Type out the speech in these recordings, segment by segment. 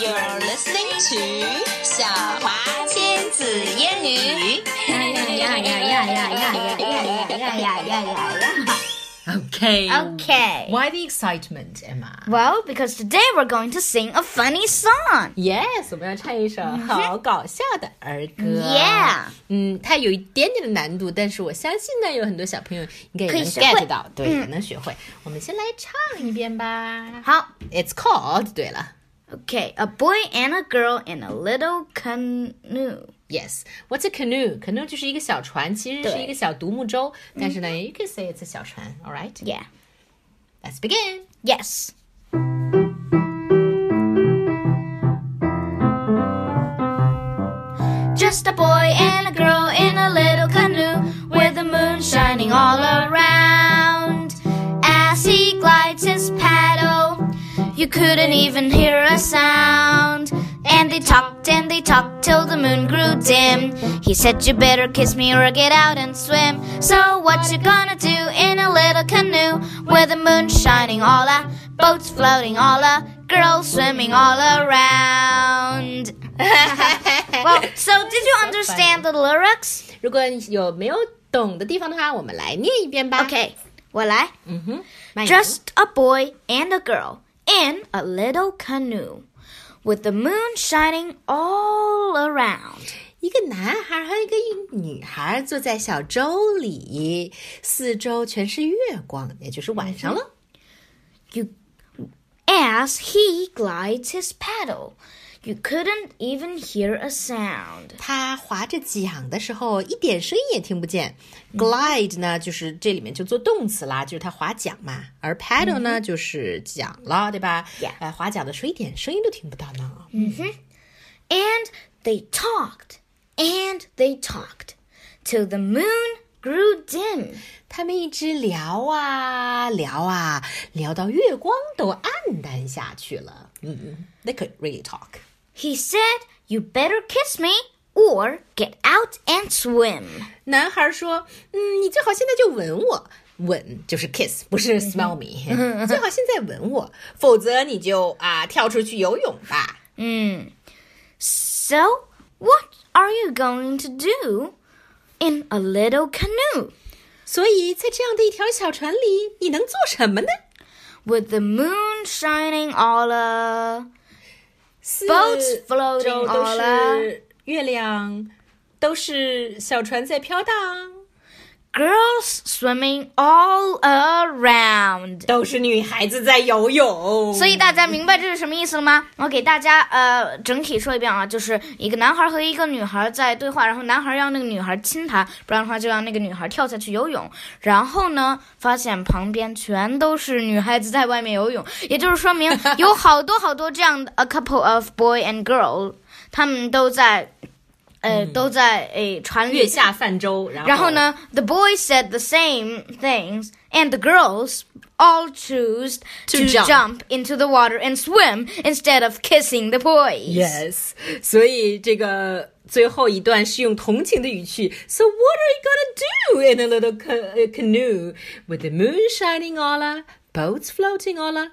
You're listening to 小华千子烟女。Okay. Okay. Why the excitement, Emma? Well, because today we're going to sing a funny song. Yes，我们要唱一首好搞笑的儿歌。Yeah. 嗯，它有一点点的难度，但是我相信呢，有很多小朋友应该也能 get 到，对，也能学会。我们先来唱一遍吧。好，It's called。对了。Okay, a boy and a girl in a little canoe. ，Yes，What's a canoe？canoe 就是一个小船，其实是对一个小独木舟，但是呢，you can say it's a 小船。All right，let's Yeah. begin。 Yes. Just a boy and a girl you couldn't even hear a sound. And they talked and they talked till the moon grew dim. He said, You better kiss me or get out and swim. So, what you gonna do in a little canoe with the moon shining all a boats floating all a girls swimming all around? well, so did you understand the lyrics? 如果你有没有懂的地方的话，我们来念一遍吧。 Okay, 我来。嗯哼，慢一点 Just a boy and a girl in a little canoe with the moon shining all around. 一个男孩和一个女孩坐在小舟里，四周全是月光，也就是晚上了。 You, as he glides his paddle, you couldn't even hear a sound. 他划着桨的时候，一点声音也听不见。Glide 呢，就是这里面就做动词啦，就是他划桨嘛。而 paddle 呢，就是桨了，对吧 Yeah 呃，划桨的时候一点声音都听不到呢。 And they talked and they talked till the moon grew dim. 他们一直聊啊聊啊，聊到月光都暗淡下去了。嗯，They could really talk. He said, You better kiss me or get out and swim. 男孩说：“嗯，你最好现在就吻我，吻就是 kiss，不是 smell me。最好现在吻我，否则你就啊跳出去游泳吧。 So, what are you going to do in a little canoe 所以在这样的一条小船里，你能做什么呢？ with the moon shining all a 四 Boats floating 周都是月亮，都是小船在飘荡，girls swimming all around? 都是女孩子在游泳。所以大家明白这是什么意思了吗？我给大家呃整体说一遍啊，就是一个男孩和一个女孩在对话，然后男孩让那个女孩亲他，不然的话就让那个女孩跳下去游泳。然后呢，发现旁边全都是女孩子在外面游泳，也就是说明有好多好多这样的 a couple of boy and girl，他们都在呃、都在诶船里月下泛舟，然后然后呢，the boys said the same things, and the girls all choose To to, jump. jump. into the water and swim instead of kissing the boys. Yes，所以这个最后一段是用同情的语气。So what are you gonna do in a little ca uh, canoe with the moon shining all a, boats floating all a,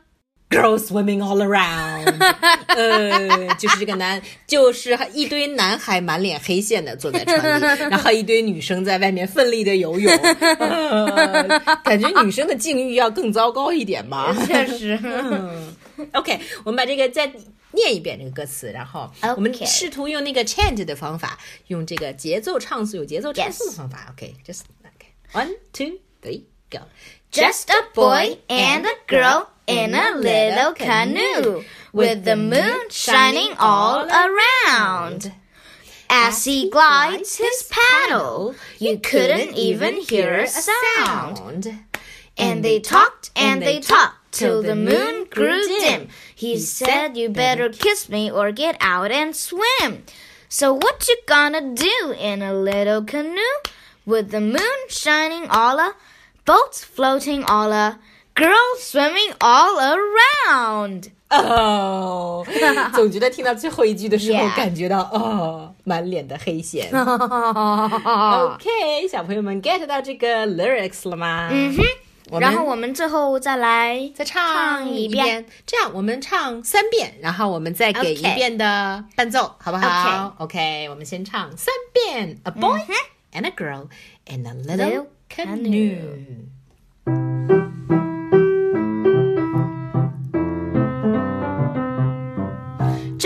girls swimming all around？呃，就是这个男，就是一堆男孩满脸黑线的坐在船里，然后一堆女生在外面奋力的游泳。呃感觉女生的境遇要更糟糕一点吧？确实。OK，我们把这个再念一遍这个歌词，然后我们试图用那个 chant 的方法，用这个节奏唱诵、有节奏唱诵的方法。OK，just、OK，one two three go。Just a boy and a girl in a little canoe with the moon shining all around. As he glides his paddle, you couldn't even hear a sound. And they talked and they talked till the moon grew dim. He said, You better kiss me or get out and swim. So, what you gonna do in a little canoe with the moon shining all a boats floating all a girls swimming all around? 哦，总觉得听到最后一句的时候感觉到哦，满脸的黑线。OK，小朋友们 get 到这个 lyrics 了吗？嗯哼。然后我们最后再来再唱唱一一遍。这样我们唱三遍，然后我们再给一遍的伴奏好不好？OK，我们先唱三遍：A boy and a girl in a Little canoe。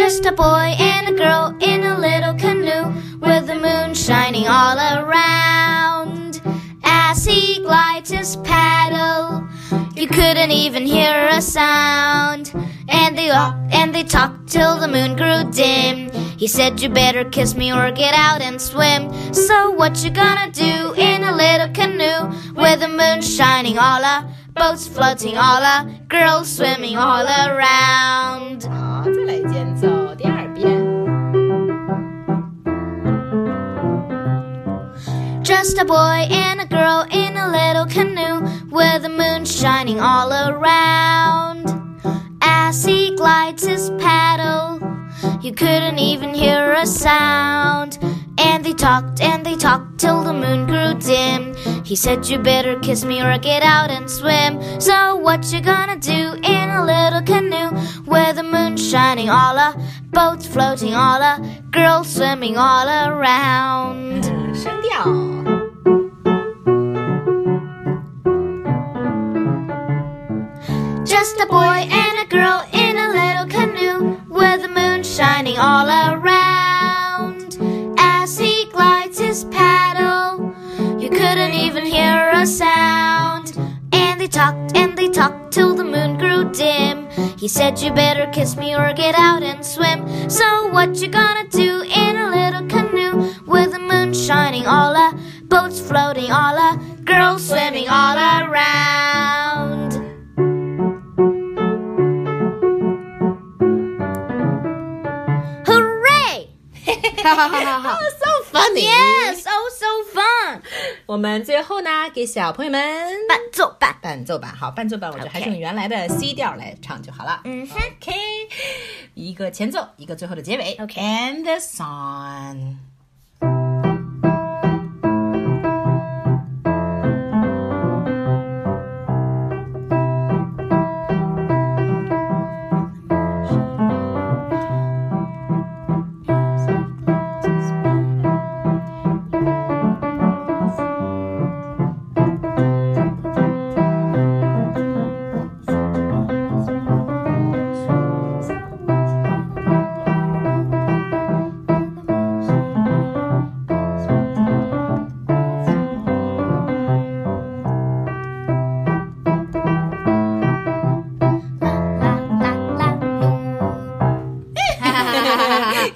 Just a boy and a girl in a little canoe with the moon shining all around. As he glides his paddle, you couldn't even hear a sound. And they walked and they talked till the moon grew dim. He said, You better kiss me or get out and swim. So, what you gonna do in a little canoe with the moon shining all a boats floating all a girls swimming all around? Just a boy and a girl in a little canoe with the moon shining all around. As he glides his paddle, you couldn't even hear a sound. And they talked and they talked till the moon grew dim. He said, You better kiss me or get out and swim. So, what you gonna do in a little canoe with the moon shining all a boats floating all a girls swimming all around? Boy and a girl in a little canoe with the moon shining all around. As he glides his paddle, you couldn't even hear a sound. And they talked and they talked till the moon grew dim. He said, You better kiss me or get out and swim. So, what you gonna do in a little canoe with the moon shining all a boats floating all a girls swimming all around? so funny. yes, oh so fun! 我们最后呢，给小朋友们伴奏版。伴奏版，好，伴奏版我觉得还是用原来的 C 调来唱就好了。嗯哼 OK，一个前奏，一个最后的结尾。OK And the song。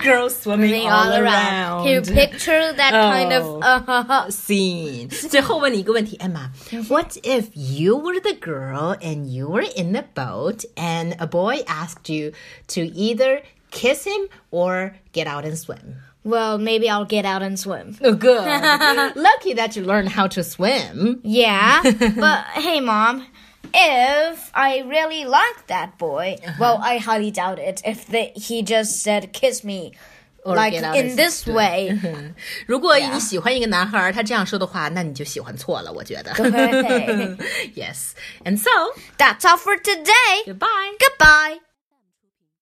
Girls swimming all around. Can you picture that kind of Oh. uh, scene. 最后问你一个问题，Emma。What if you were the girl and you were in the boat and a boy asked you to either kiss him or get out and swim? Well, maybe I'll get out and swim. Oh, good. Lucky that you learned how to swim. Yeah, but hey, mom. If I really like that boy, well, I highly doubt it. If the, he just said kiss me, Or like get out in and this swim. way. 如果你喜欢一个男孩，他这样说的话，那你就喜欢错了，我觉得。对 yes. And so, That's all for today. goodbye. Goodbye.